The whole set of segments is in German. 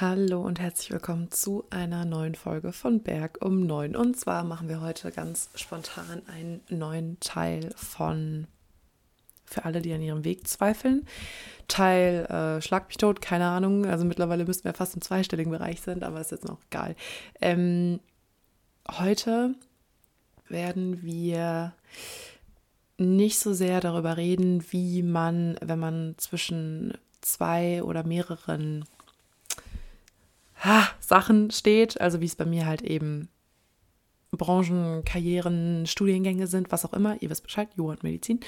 Hallo und herzlich willkommen zu einer neuen Folge von Berg um 9. Und zwar machen wir heute ganz spontan einen neuen Teil von für alle, die an ihrem Weg zweifeln. Teil äh, Schlag mich tot, keine Ahnung. Also mittlerweile müssten wir fast im zweistelligen Bereich sind, aber ist jetzt noch egal. Ähm, heute werden wir nicht so sehr darüber reden, wie man, wenn man zwischen zwei oder mehreren Sachen steht, also wie es bei mir halt eben Branchen, Karrieren, Studiengänge sind, was auch immer, ihr wisst Bescheid, Jura und Medizin,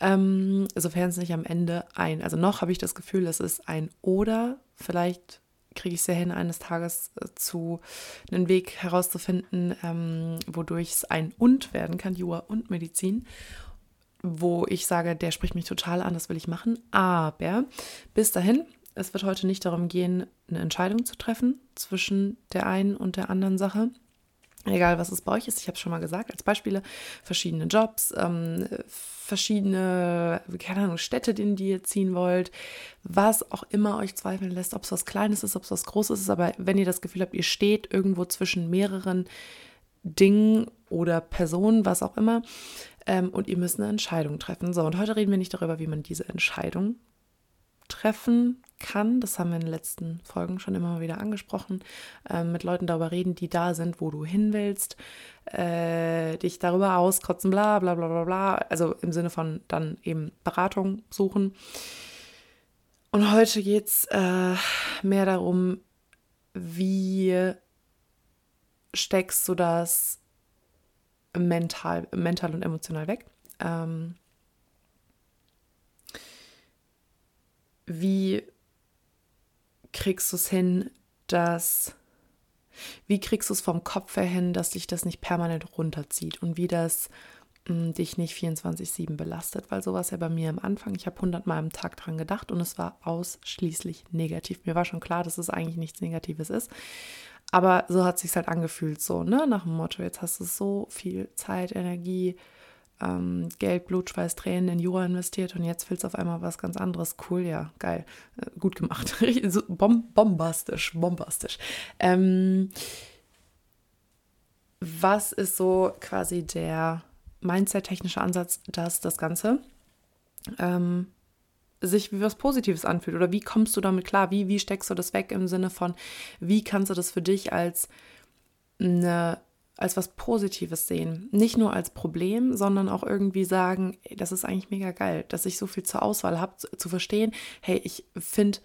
ähm, sofern es nicht am Ende ein, also noch habe ich das Gefühl, es ist ein oder, vielleicht kriege ich es ja hin, eines Tages äh, zu einen Weg herauszufinden, ähm, wodurch es ein und werden kann, Jura und Medizin wo ich sage, der spricht mich total an, das will ich machen. Aber bis dahin es wird heute nicht darum gehen, eine Entscheidung zu treffen zwischen der einen und der anderen Sache. Egal, was es bei euch ist, ich habe es schon mal gesagt, als Beispiele verschiedene Jobs, ähm, verschiedene, keine Ahnung, Städte, in die ihr ziehen wollt, was auch immer euch zweifeln lässt, ob es was Kleines ist, ob es was Großes ist, aber wenn ihr das Gefühl habt, ihr steht irgendwo zwischen mehreren Dingen oder Personen, was auch immer, ähm, und ihr müsst eine Entscheidung treffen. So, und heute reden wir nicht darüber, wie man diese Entscheidung treffen kann. Das haben wir in den letzten Folgen schon immer wieder angesprochen. Äh, mit Leuten darüber reden, die da sind, wo du hin willst. Äh, dich darüber auskotzen, bla bla bla bla bla. Also im Sinne von dann eben Beratung suchen. Und heute geht es äh, mehr darum, wie steckst du das mental, mental und emotional weg. Ähm, wie kriegst du es hin, dass, wie kriegst du es vom Kopf her hin, dass dich das nicht permanent runterzieht und wie das mh, hm, dich nicht 24-7 belastet, weil sowas ja bei mir am Anfang, ich habe 100 Mal am Tag dran gedacht und es war ausschließlich negativ. Mir war schon klar, dass es eigentlich nichts Negatives ist. Aber so hat es sich halt angefühlt, so, ne? Nach dem Motto, jetzt hast du so viel Zeit, Energie, ähm, Geld, Blut, Schweiß, Tränen in Jura investiert und jetzt willst du auf einmal was ganz anderes. Cool, ja, geil. Äh, gut gemacht. Bom bombastisch, bombastisch. Ähm, was ist so quasi der Mindset-technische Ansatz, dass das Ganze ähm, sich wie was Positives anfühlt? Oder wie kommst du damit klar? Wie, wie steckst du das weg im Sinne von, wie kannst du das für dich als eine als was Positives sehen. Nicht nur als Problem, sondern auch irgendwie sagen, das ist eigentlich mega geil, dass ich so viel zur Auswahl habe, zu, zu verstehen, hey, ich finde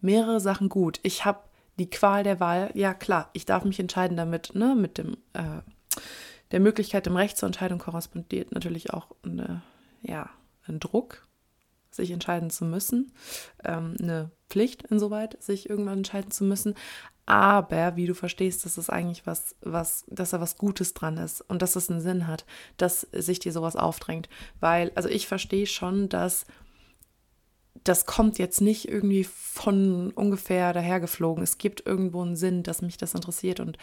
mehrere Sachen gut. Ich habe die Qual der Wahl, ja klar, ich darf mich entscheiden damit, ne, mit dem, äh, der Möglichkeit, dem Recht zur Entscheidung korrespondiert natürlich auch eine, ja, ein Druck, sich entscheiden zu müssen, ähm, eine Pflicht insoweit, sich irgendwann entscheiden zu müssen aber wie du verstehst, dass es eigentlich was, was, dass da was Gutes dran ist und dass es einen Sinn hat, dass sich dir sowas aufdrängt. Weil, also ich verstehe schon, dass das kommt jetzt nicht irgendwie von ungefähr dahergeflogen. Es gibt irgendwo einen Sinn, dass mich das interessiert und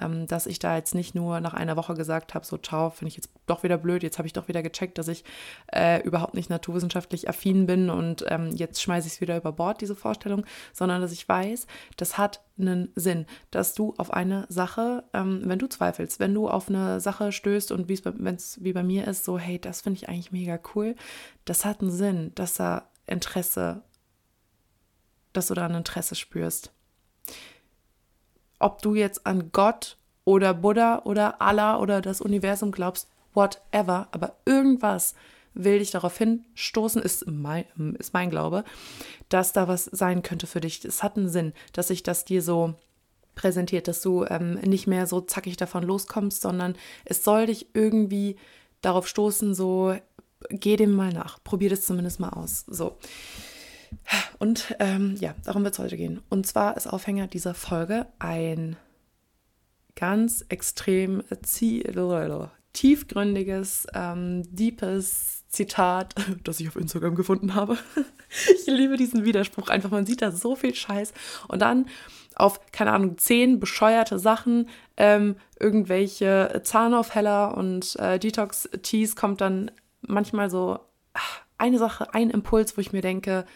ähm, dass ich da jetzt nicht nur nach einer Woche gesagt habe, so ciao, finde ich jetzt doch wieder blöd, jetzt habe ich doch wieder gecheckt, dass ich äh, überhaupt nicht naturwissenschaftlich affin bin und ähm, jetzt schmeiße ich es wieder über Bord, diese Vorstellung, sondern dass ich weiß, das hat einen Sinn, dass du auf eine Sache, ähm, wenn du zweifelst, wenn du auf eine Sache stößt und wenn es wie bei mir ist, so hey, das finde ich eigentlich mega cool, das hat einen Sinn, dass da Interesse, dass du da ein Interesse spürst. Ob du jetzt an Gott oder Buddha oder Allah oder das Universum glaubst, whatever, aber irgendwas will dich darauf hinstoßen, ist mein, ist mein Glaube, dass da was sein könnte für dich. Es hat einen Sinn, dass sich das dir so präsentiert, dass du ähm, nicht mehr so zackig davon loskommst, sondern es soll dich irgendwie darauf stoßen, so, geh dem mal nach. Probier das zumindest mal aus. So. Und ähm, ja, darum wird es heute gehen. Und zwar ist Aufhänger dieser Folge ein ganz extrem tiefgründiges, ähm, deepes Zitat, das ich auf Instagram gefunden habe. ich liebe diesen Widerspruch einfach. Man sieht da so viel Scheiß. Und dann auf, keine Ahnung, zehn bescheuerte Sachen, ähm, irgendwelche Zahnaufheller und äh, Detox-Teas kommt dann manchmal so eine Sache, ein Impuls, wo ich mir denke,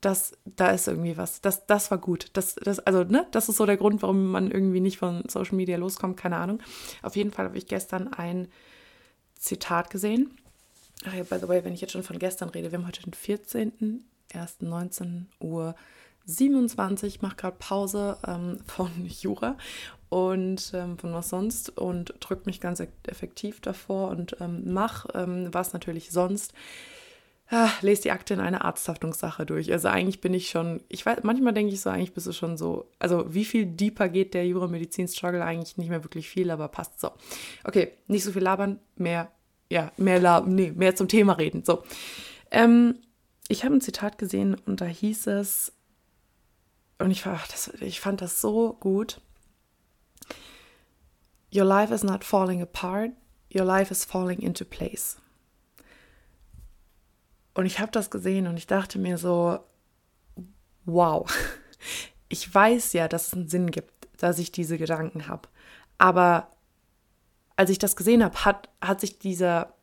das, da ist irgendwie was. Das, das war gut. Das, das, also, ne, das ist so der Grund, warum man irgendwie nicht von Social Media loskommt, keine Ahnung. Auf jeden Fall habe ich gestern ein Zitat gesehen. Ach ja, by the way, wenn ich jetzt schon von gestern rede, wir haben heute den 14. 1. 19 Uhr 27, mache gerade Pause ähm, von Jura und ähm, von was sonst und drücke mich ganz effektiv davor und ähm, mache ähm, was natürlich sonst ah, lese die Akte in einer Arzthaftungssache durch. Also eigentlich bin ich schon, ich weiß, manchmal denke ich so, eigentlich bist du schon so, also wie viel deeper geht der Jura-Medizin-Struggle eigentlich nicht mehr wirklich viel, aber passt so. Okay, nicht so viel labern, mehr, ja, mehr labern, nee, mehr zum Thema reden. So. Ähm, ich habe ein Zitat gesehen und da hieß es, und ich, ach, das, ich fand das so gut. Your life is not falling apart, your life is falling into place. Und ich habe das gesehen und ich dachte mir so, wow, ich weiß ja, dass es einen Sinn gibt, dass ich diese Gedanken habe. Aber als ich das gesehen habe, hat, hat sich dieser,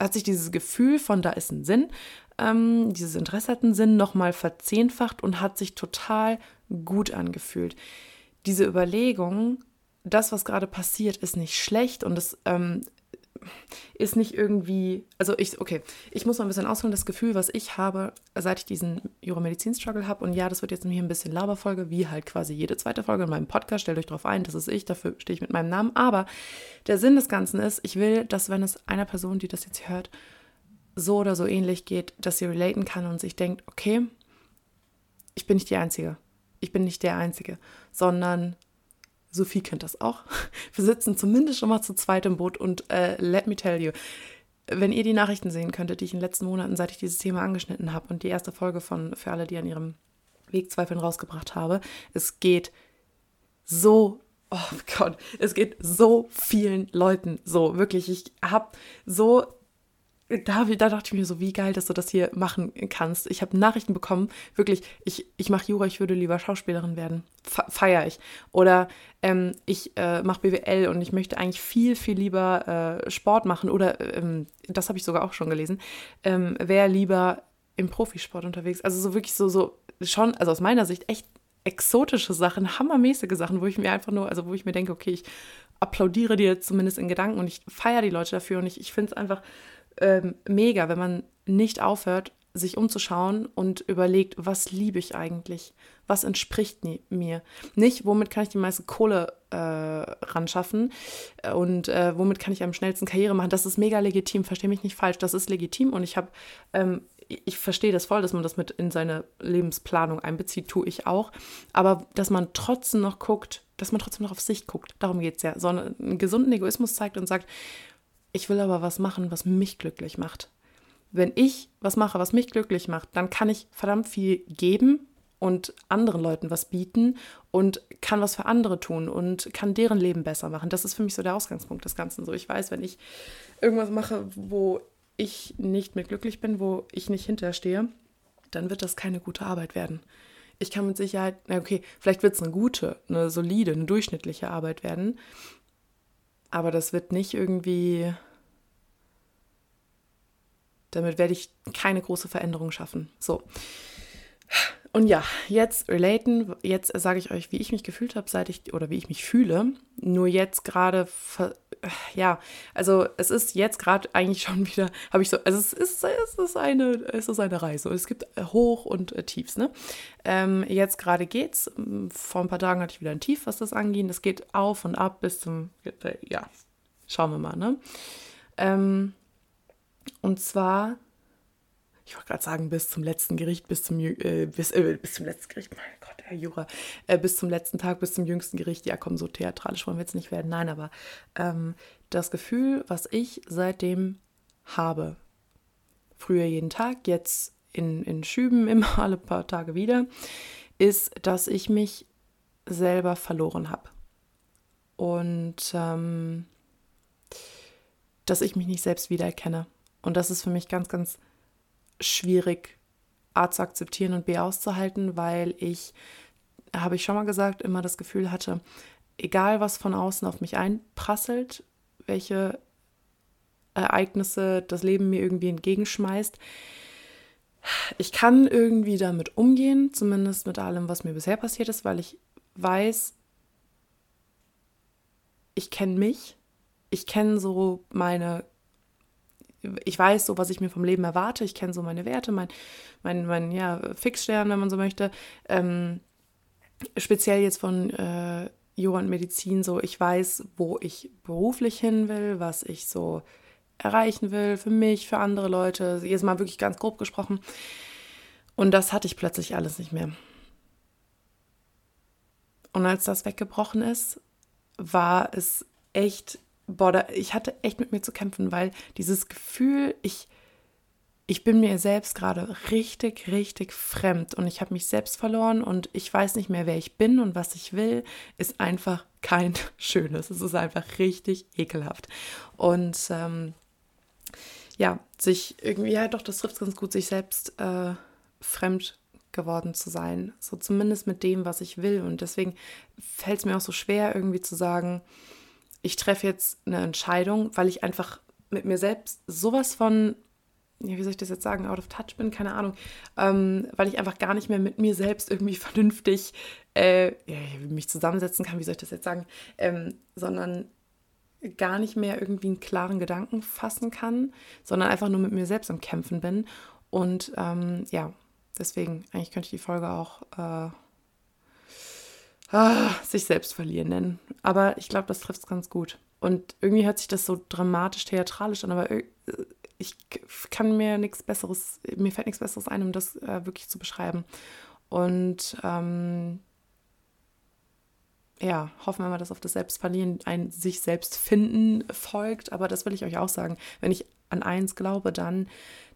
hat sich dieses Gefühl von da ist ein Sinn, ähm, dieses Interesse hat einen Sinn nochmal verzehnfacht und hat sich total gut angefühlt. Diese Überlegung, das, was gerade passiert, ist nicht schlecht und es ähm, ist nicht irgendwie, also ich, okay, ich muss mal ein bisschen ausholen, das Gefühl, was ich habe, seit ich diesen Jura-Medizin-Struggle habe, und ja, das wird jetzt hier ein bisschen Laberfolge, wie halt quasi jede zweite Folge in meinem Podcast, stellt euch darauf ein, das ist ich, dafür stehe ich mit meinem Namen, aber der Sinn des Ganzen ist, ich will, dass wenn es einer Person, die das jetzt hört, so oder so ähnlich geht, dass sie relaten kann und sich denkt, okay, ich bin nicht die Einzige, ich bin nicht der Einzige, sondern Sophie kennt das auch. Wir sitzen zumindest schon mal zu zweit im Boot und äh, let me tell you, wenn ihr die Nachrichten sehen könntet, die ich in den letzten Monaten, seit ich dieses Thema angeschnitten habe und die erste Folge von für alle, die an ihrem Weg zweifeln rausgebracht habe, es geht so Oh Gott, es geht so vielen Leuten so, wirklich. Ich habe so da, da dachte ich mir so, wie geil, dass du das hier machen kannst. Ich habe Nachrichten bekommen, wirklich, ich, ich mache Jura, ich würde lieber Schauspielerin werden. Feier ich. Oder ähm, ich äh, mache BWL und ich möchte eigentlich viel, viel lieber äh, Sport machen. Oder, ähm, das habe ich sogar auch schon gelesen, ähm, wäre lieber im Profisport unterwegs. Also so wirklich so, so schon, also aus meiner Sicht echt exotische Sachen, hammermäßige Sachen, wo ich mir einfach nur, also wo ich mir denke, okay, ich applaudiere dir zumindest in Gedanken und ich feiere die Leute dafür und ich, ich finde es einfach ähm, mega, wenn man nicht aufhört, sich umzuschauen und überlegt, was liebe ich eigentlich? Was entspricht mir? Nicht, womit kann ich die meiste Kohle äh, ran schaffen und äh, womit kann ich am schnellsten Karriere machen? Das ist mega legitim, verstehe mich nicht falsch. Das ist legitim und ich habe, ähm, ich verstehe das voll, dass man das mit in seine Lebensplanung einbezieht, tue ich auch. Aber dass man trotzdem noch guckt, dass man trotzdem noch auf sich guckt, darum geht es ja. So einen gesunden Egoismus zeigt und sagt, ich will aber was machen, was mich glücklich macht. Wenn ich was mache, was mich glücklich macht, dann kann ich verdammt viel geben und anderen Leuten was bieten und kann was für andere tun und kann deren Leben besser machen. Das ist für mich so der Ausgangspunkt des Ganzen. So, ich weiß, wenn ich irgendwas mache, wo ich nicht mit glücklich bin, wo ich nicht hinterstehe, dann wird das keine gute Arbeit werden. Ich kann mit Sicherheit, na okay, vielleicht wird es eine gute, eine solide, eine durchschnittliche Arbeit werden, aber das wird nicht irgendwie damit werde ich keine große Veränderung schaffen. So. Und ja, jetzt relaten, jetzt sage ich euch, wie ich mich gefühlt habe, seit ich, oder wie ich mich fühle. Nur jetzt gerade, ja, also es ist jetzt gerade eigentlich schon wieder, habe ich so, also es ist, es ist eine, es ist eine Reise. Es gibt Hoch- und Tiefs, ne? Ähm, jetzt gerade geht's. Vor ein paar Tagen hatte ich wieder ein Tief, was das angeht. Es geht auf und ab bis zum, ja, schauen wir mal, ne? Ähm, und zwar, ich wollte gerade sagen, bis zum letzten Gericht, bis zum, äh, bis, äh, bis zum letzten Gericht, mein Gott, Herr Jura, äh, bis zum letzten Tag, bis zum jüngsten Gericht. Ja, komm, so theatralisch wollen wir jetzt nicht werden. Nein, aber ähm, das Gefühl, was ich seitdem habe, früher jeden Tag, jetzt in, in Schüben immer alle paar Tage wieder, ist, dass ich mich selber verloren habe. Und ähm, dass ich mich nicht selbst wiedererkenne. Und das ist für mich ganz, ganz schwierig, A zu akzeptieren und B auszuhalten, weil ich, habe ich schon mal gesagt, immer das Gefühl hatte, egal was von außen auf mich einprasselt, welche Ereignisse das Leben mir irgendwie entgegenschmeißt, ich kann irgendwie damit umgehen, zumindest mit allem, was mir bisher passiert ist, weil ich weiß, ich kenne mich, ich kenne so meine, ich weiß so, was ich mir vom Leben erwarte, ich kenne so meine Werte, mein, mein, mein ja, Fixstern, wenn man so möchte. Ähm, speziell jetzt von äh, Yoga und Medizin, so ich weiß, wo ich beruflich hin will, was ich so erreichen will, für mich, für andere Leute, jetzt mal wirklich ganz grob gesprochen. Und das hatte ich plötzlich alles nicht mehr. Und als das weggebrochen ist, war es echt, boah, da, ich hatte echt mit mir zu kämpfen, weil dieses Gefühl, ich, ich bin mir selbst gerade richtig, richtig fremd und ich habe mich selbst verloren und ich weiß nicht mehr, wer ich bin und was ich will, ist einfach kein schönes. Es ist einfach richtig ekelhaft. Und ähm, ja, sich irgendwie, ja doch, das trifft ganz gut, sich selbst äh, fremd geworden zu sein. So zumindest mit dem, was ich will. Und deswegen fällt es mir auch so schwer, irgendwie zu sagen, ich treffe jetzt eine Entscheidung, weil ich einfach mit mir selbst sowas von, ja, wie soll ich das jetzt sagen, out of touch bin, keine Ahnung, ähm, weil ich einfach gar nicht mehr mit mir selbst irgendwie vernünftig äh, ja, mich zusammensetzen kann, wie soll ich das jetzt sagen, ähm, sondern gar nicht mehr irgendwie einen klaren Gedanken fassen kann, sondern einfach nur mit mir selbst am Kämpfen bin. Und ähm, ja, deswegen, eigentlich könnte ich die Folge auch äh, ah, sich selbst verlieren nennen. Aber ich glaube, das trifft es ganz gut. Und irgendwie hört sich das so dramatisch, theatralisch an, aber ich kann mir nichts Besseres, mir fällt nichts Besseres ein, um das äh, wirklich zu beschreiben. Und ähm, ja, hoffen wir mal, dass auf das Selbstverlieren ein sich selbst finden folgt. Aber das will ich euch auch sagen. Wenn ich an eins glaube, dann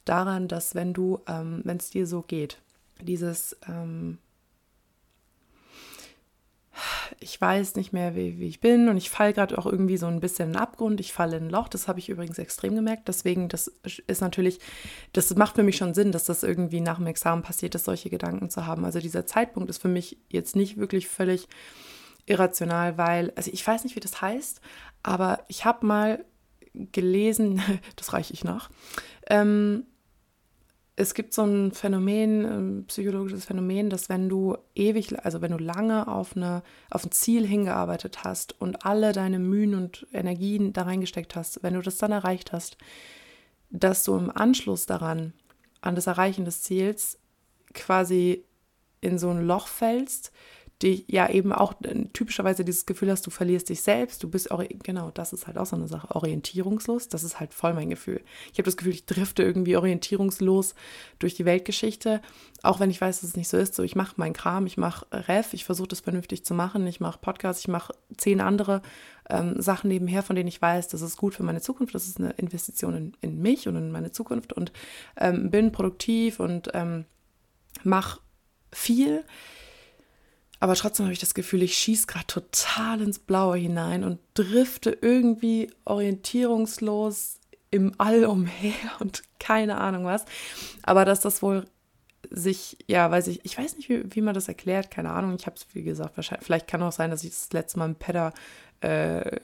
daran, dass wenn du, ähm, wenn es dir so geht, dieses, ähm, ich weiß nicht mehr, wie, wie ich bin und ich falle gerade auch irgendwie so ein bisschen in den Abgrund, ich falle in ein Loch, das habe ich übrigens extrem gemerkt. Deswegen, das ist natürlich, das macht für mich schon Sinn, dass das irgendwie nach dem Examen passiert ist, solche Gedanken zu haben. Also dieser Zeitpunkt ist für mich jetzt nicht wirklich völlig irrational, weil, also ich weiß nicht, wie das heißt, aber ich habe mal gelesen, das reiche ich nach, ähm, es gibt so ein Phänomen, ein psychologisches Phänomen, dass wenn du ewig, also wenn du lange auf, eine, auf ein Ziel hingearbeitet hast und alle deine Mühen und Energien da reingesteckt hast, wenn du das dann erreicht hast, dass du im Anschluss daran, an das Erreichen des Ziels, quasi in so ein Loch fällst, die ja eben auch äh, typischerweise dieses Gefühl hast, du verlierst dich selbst, du bist, genau, das ist halt auch so eine Sache, orientierungslos, das ist halt voll mein Gefühl. Ich habe das Gefühl, ich drifte irgendwie orientierungslos durch die Weltgeschichte, auch wenn ich weiß, dass es nicht so ist. So, ich mache meinen Kram, ich mache Ref, ich versuche das vernünftig zu machen, ich mache Podcasts, ich mache zehn andere ähm, Sachen nebenher, von denen ich weiß, das ist gut für meine Zukunft, das ist eine Investition in, in mich und in meine Zukunft und ähm, bin produktiv und ähm, mache viel aber trotzdem habe ich das Gefühl, ich schieße gerade total ins Blaue hinein und drifte irgendwie orientierungslos im All umher und keine Ahnung was. Aber dass das wohl sich, ja, weiß ich, ich weiß nicht, wie, wie man das erklärt, keine Ahnung. Ich habe es, wie gesagt, wahrscheinlich, vielleicht kann auch sein, dass ich das letzte Mal im Pedder äh,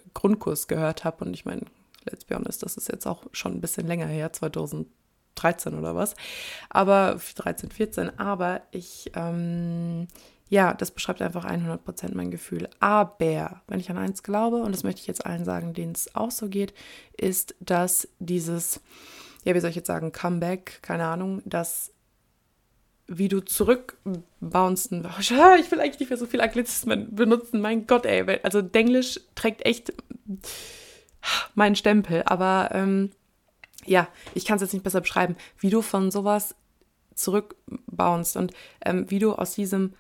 gehört habe und ich meine, let's be honest, das ist jetzt auch schon ein bisschen länger her, 2013 oder was. Aber 13, 14, aber ich, ähm, ja, das beschreibt einfach 100% mein Gefühl. Aber, wenn ich an eins glaube, und das möchte ich jetzt allen sagen, denen es auch so geht, ist, dass dieses, ja, wie soll ich jetzt sagen, Comeback, keine Ahnung, dass wie du zurückbouncen. Ich will eigentlich nicht mehr so viel Anglizismen benutzen. Mein Gott, ey. Also Denglisch trägt echt meinen Stempel. Aber ähm, ja, ich kann es jetzt nicht besser beschreiben, wie du von sowas zurückbounst und ähm, wie du aus diesem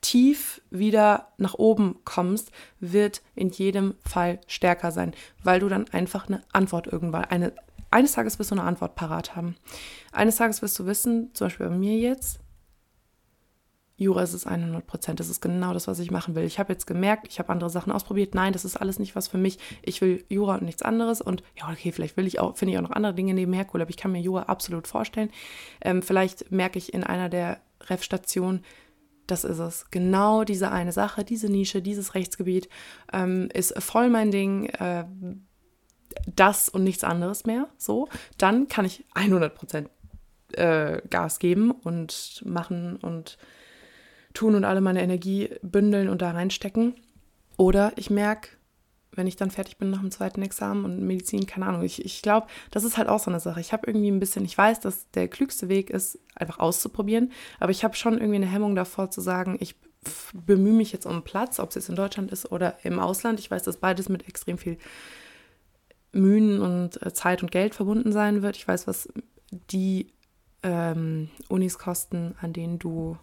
tief wieder nach oben kommst, wird in jedem Fall stärker sein, weil du dann einfach eine Antwort irgendwann, eine, eines Tages wirst du eine Antwort parat haben. Eines Tages wirst du wissen, zum Beispiel bei mir jetzt, Jura ist es 100 Prozent. Das ist genau das, was ich machen will. Ich habe jetzt gemerkt, ich habe andere Sachen ausprobiert. Nein, das ist alles nicht was für mich. Ich will Jura und nichts anderes. Und ja, okay, vielleicht will ich auch, finde ich auch noch andere Dinge nebenher cool, aber ich kann mir Jura absolut vorstellen. Ähm, vielleicht merke ich in einer der Ref-Stationen, das ist es. Genau diese eine Sache, diese Nische, dieses Rechtsgebiet ähm, ist voll mein Ding. Äh, das und nichts anderes mehr. So, dann kann ich 100 Prozent äh, Gas geben und machen und tun und alle meine Energie bündeln und da reinstecken. Oder ich merke, wenn ich dann fertig bin nach dem zweiten Examen und Medizin, keine Ahnung. Ich, ich glaube, das ist halt auch so eine Sache. Ich habe irgendwie ein bisschen, ich weiß, dass der klügste Weg ist, einfach auszuprobieren, aber ich habe schon irgendwie eine Hemmung davor zu sagen, ich bemühe mich jetzt um Platz, ob es jetzt in Deutschland ist oder im Ausland. Ich weiß, dass beides mit extrem viel Mühen und äh, Zeit und Geld verbunden sein wird. Ich weiß, was die ähm, Unis kosten, an denen du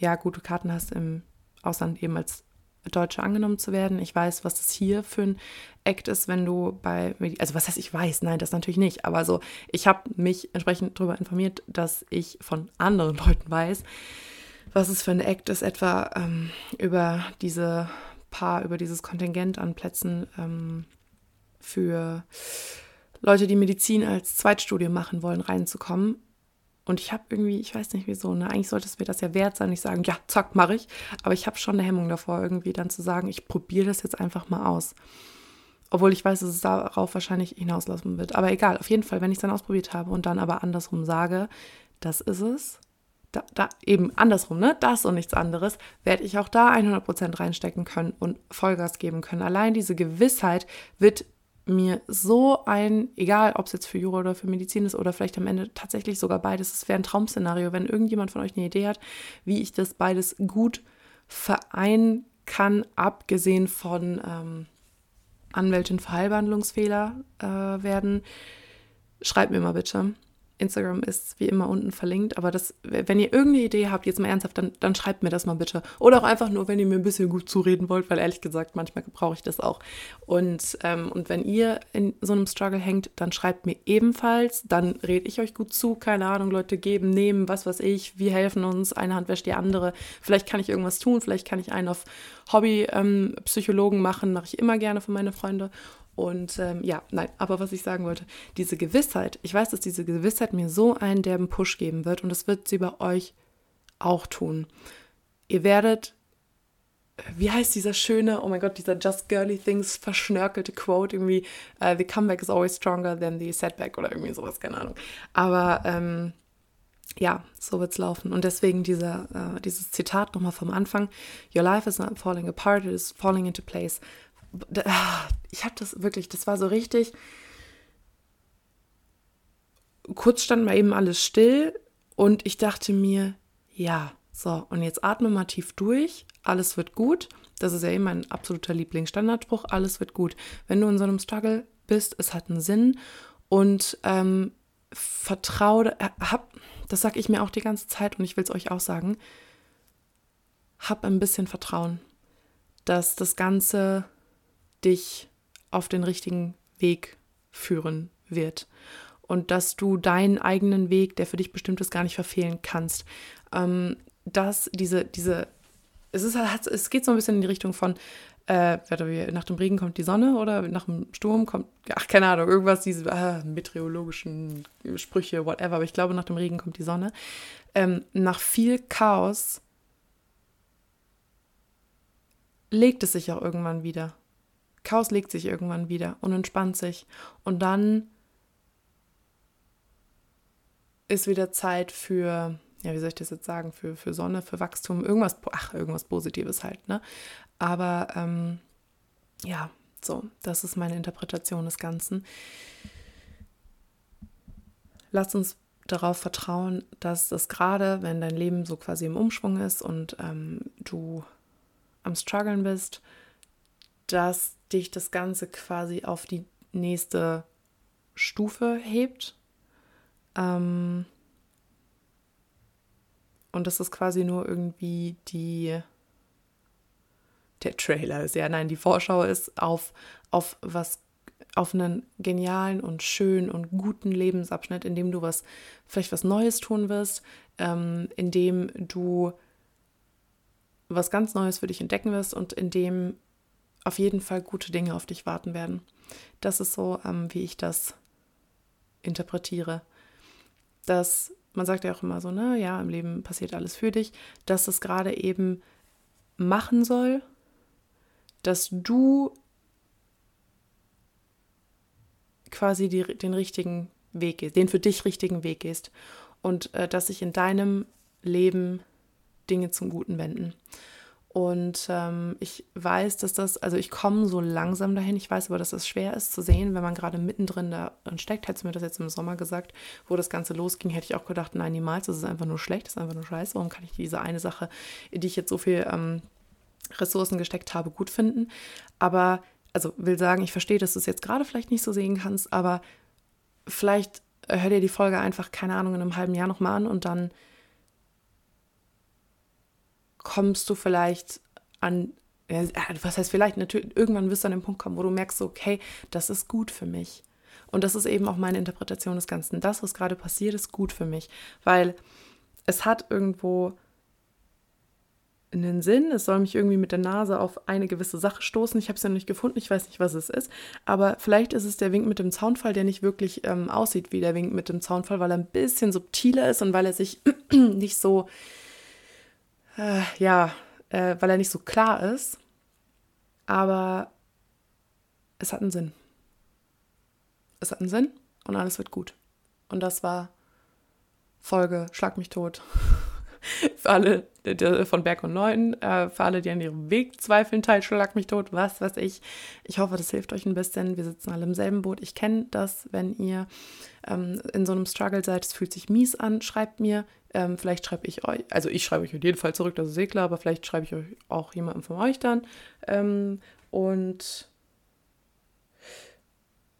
ja gute Karten hast im Ausland eben als Deutsche angenommen zu werden. Ich weiß, was das hier für ein Act ist, wenn du bei, also was heißt ich weiß, nein, das natürlich nicht, aber so, ich habe mich entsprechend darüber informiert, dass ich von anderen Leuten weiß, was es für ein Act ist, etwa ähm, über diese paar, über dieses Kontingent an Plätzen ähm, für Leute, die Medizin als Zweitstudium machen wollen, reinzukommen. Und ich habe irgendwie, ich weiß nicht wieso, ne? eigentlich sollte es mir das ja wert sein, ich sagen, ja, zack, mache ich. Aber ich habe schon eine Hemmung davor, irgendwie dann zu sagen, ich probiere das jetzt einfach mal aus. Obwohl ich weiß, dass es darauf wahrscheinlich hinauslaufen wird. Aber egal, auf jeden Fall, wenn ich es dann ausprobiert habe und dann aber andersrum sage, das ist es, da, da, eben andersrum, ne, das und nichts anderes, werde ich auch da 100% reinstecken können und Vollgas geben können. Allein diese Gewissheit wird mir so ein, egal ob es jetzt für Jura oder für Medizin ist oder vielleicht am Ende tatsächlich sogar beides, es wäre ein Traum-Szenario, wenn irgendjemand von euch eine Idee hat, wie ich das beides gut vereinen kann, abgesehen von ähm, Anwältin für äh, werden, schreibt mir mal bitte. Instagram ist wie immer unten verlinkt, aber das, wenn ihr irgendeine Idee habt, jetzt mal ernsthaft, dann, dann schreibt mir das mal bitte. Oder auch einfach nur, wenn ihr mir ein bisschen gut zureden wollt, weil ehrlich gesagt, manchmal brauche ich das auch. Und, ähm, und wenn ihr in so einem Struggle hängt, dann schreibt mir ebenfalls, dann rede ich euch gut zu, keine Ahnung, Leute geben, nehmen, was weiß ich, wir helfen uns, eine Hand wäscht die andere. Vielleicht kann ich irgendwas tun, vielleicht kann ich einen auf Hobby-Psychologen ähm, machen, mache ich immer gerne für meine Freunde. Und ähm, ja, nein, aber was ich sagen wollte, diese Gewissheit, ich weiß, dass diese Gewissheit mir so einen derben Push geben wird und das wird sie bei euch auch tun. Ihr werdet, wie heißt dieser schöne, oh mein Gott, dieser Just Girly Things verschnörkelte Quote, irgendwie, uh, the comeback is always stronger than the setback oder irgendwie sowas, keine Ahnung. Aber ähm, ja, so wird es laufen. Und deswegen dieser, äh, dieses Zitat nochmal vom Anfang: Your life is not falling apart, it is falling into place ich habe das wirklich, das war so richtig. Kurz stand mal eben alles still und ich dachte mir, ja, so, und jetzt atme mal tief durch, alles wird gut. Das ist ja eben mein absoluter Lieblingsstandardspruch, alles wird gut. Wenn du in so einem Struggle bist, es hat einen Sinn und ähm, vertraue, hab, das sage ich mir auch die ganze Zeit und ich will es euch auch sagen, hab ein bisschen Vertrauen, dass das Ganze dich auf den richtigen Weg führen wird. Und dass du deinen eigenen Weg, der für dich bestimmt ist, gar nicht verfehlen kannst. Ähm, dass diese, diese, es ist es geht so ein bisschen in die Richtung von, äh, nach dem Regen kommt die Sonne oder nach dem Sturm kommt, ach, keine Ahnung, irgendwas, diese äh, meteorologischen Sprüche, whatever, aber ich glaube, nach dem Regen kommt die Sonne. Ähm, nach viel Chaos legt es sich auch irgendwann wieder. Chaos legt sich irgendwann wieder und entspannt sich. Und dann ist wieder Zeit für, ja, wie soll ich das jetzt sagen, für, für Sonne, für Wachstum, irgendwas, ach, irgendwas Positives halt, ne? Aber ähm, ja, so, das ist meine Interpretation des Ganzen. Lass uns darauf vertrauen, dass das gerade, wenn dein Leben so quasi im Umschwung ist und ähm, du am struggeln bist, dass dich das Ganze quasi auf die nächste Stufe hebt. Ähm und das ist quasi nur irgendwie die der Trailer ist ja, nein, die Vorschau ist auf, auf was, auf einen genialen und schönen und guten Lebensabschnitt, in dem du was, vielleicht was Neues tun wirst, ähm, in dem du was ganz Neues für dich entdecken wirst und in dem auf jeden Fall gute Dinge auf dich warten werden. Das ist so, ähm, wie ich das interpretiere. Dass man sagt ja auch immer so, ne, ja, im Leben passiert alles für dich, dass es gerade eben machen soll, dass du quasi die, den richtigen Weg gehst, den für dich richtigen Weg gehst und äh, dass sich in deinem Leben Dinge zum Guten wenden. Und ähm, ich weiß, dass das, also ich komme so langsam dahin. Ich weiß aber, dass es das schwer ist zu sehen, wenn man gerade mittendrin da steckt. Hättest du mir das jetzt im Sommer gesagt, wo das Ganze losging, hätte ich auch gedacht, nein, niemals, das ist einfach nur schlecht, das ist einfach nur scheiße. Warum kann ich diese eine Sache, in die ich jetzt so viel ähm, Ressourcen gesteckt habe, gut finden? Aber, also will sagen, ich verstehe, dass du es jetzt gerade vielleicht nicht so sehen kannst, aber vielleicht hör dir die Folge einfach, keine Ahnung, in einem halben Jahr nochmal an und dann kommst du vielleicht an, was heißt vielleicht, natürlich, irgendwann wirst du an den Punkt kommen, wo du merkst, okay, das ist gut für mich. Und das ist eben auch meine Interpretation des Ganzen. Das, was gerade passiert, ist gut für mich, weil es hat irgendwo einen Sinn. Es soll mich irgendwie mit der Nase auf eine gewisse Sache stoßen. Ich habe es ja noch nicht gefunden. Ich weiß nicht, was es ist. Aber vielleicht ist es der Wink mit dem Zaunfall, der nicht wirklich ähm, aussieht wie der Wink mit dem Zaunfall, weil er ein bisschen subtiler ist und weil er sich nicht so äh, ja, äh, weil er nicht so klar ist. Aber es hat einen Sinn. Es hat einen Sinn und alles wird gut. Und das war Folge Schlag mich tot. für alle von Berg und Neuen, äh, für alle, die an ihrem Weg zweifeln, Teil Schlag mich tot, was weiß ich. Ich hoffe, das hilft euch ein bisschen. Wir sitzen alle im selben Boot. Ich kenne das, wenn ihr ähm, in so einem Struggle seid, es fühlt sich mies an, schreibt mir. Ähm, vielleicht schreibe ich euch, also ich schreibe euch auf jeden Fall zurück, das ist eh klar, aber vielleicht schreibe ich euch auch jemandem von euch dann. Ähm, und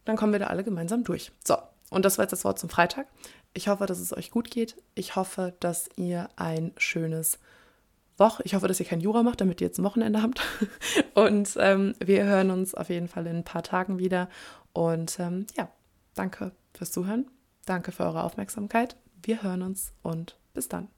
dann kommen wir da alle gemeinsam durch. So, und das war jetzt das Wort zum Freitag. Ich hoffe, dass es euch gut geht. Ich hoffe, dass ihr ein schönes Woche. Ich hoffe, dass ihr kein Jura macht, damit ihr jetzt ein Wochenende habt. Und ähm, wir hören uns auf jeden Fall in ein paar Tagen wieder. Und ähm, ja, danke fürs Zuhören. Danke für eure Aufmerksamkeit. Wir hören uns und bis dann.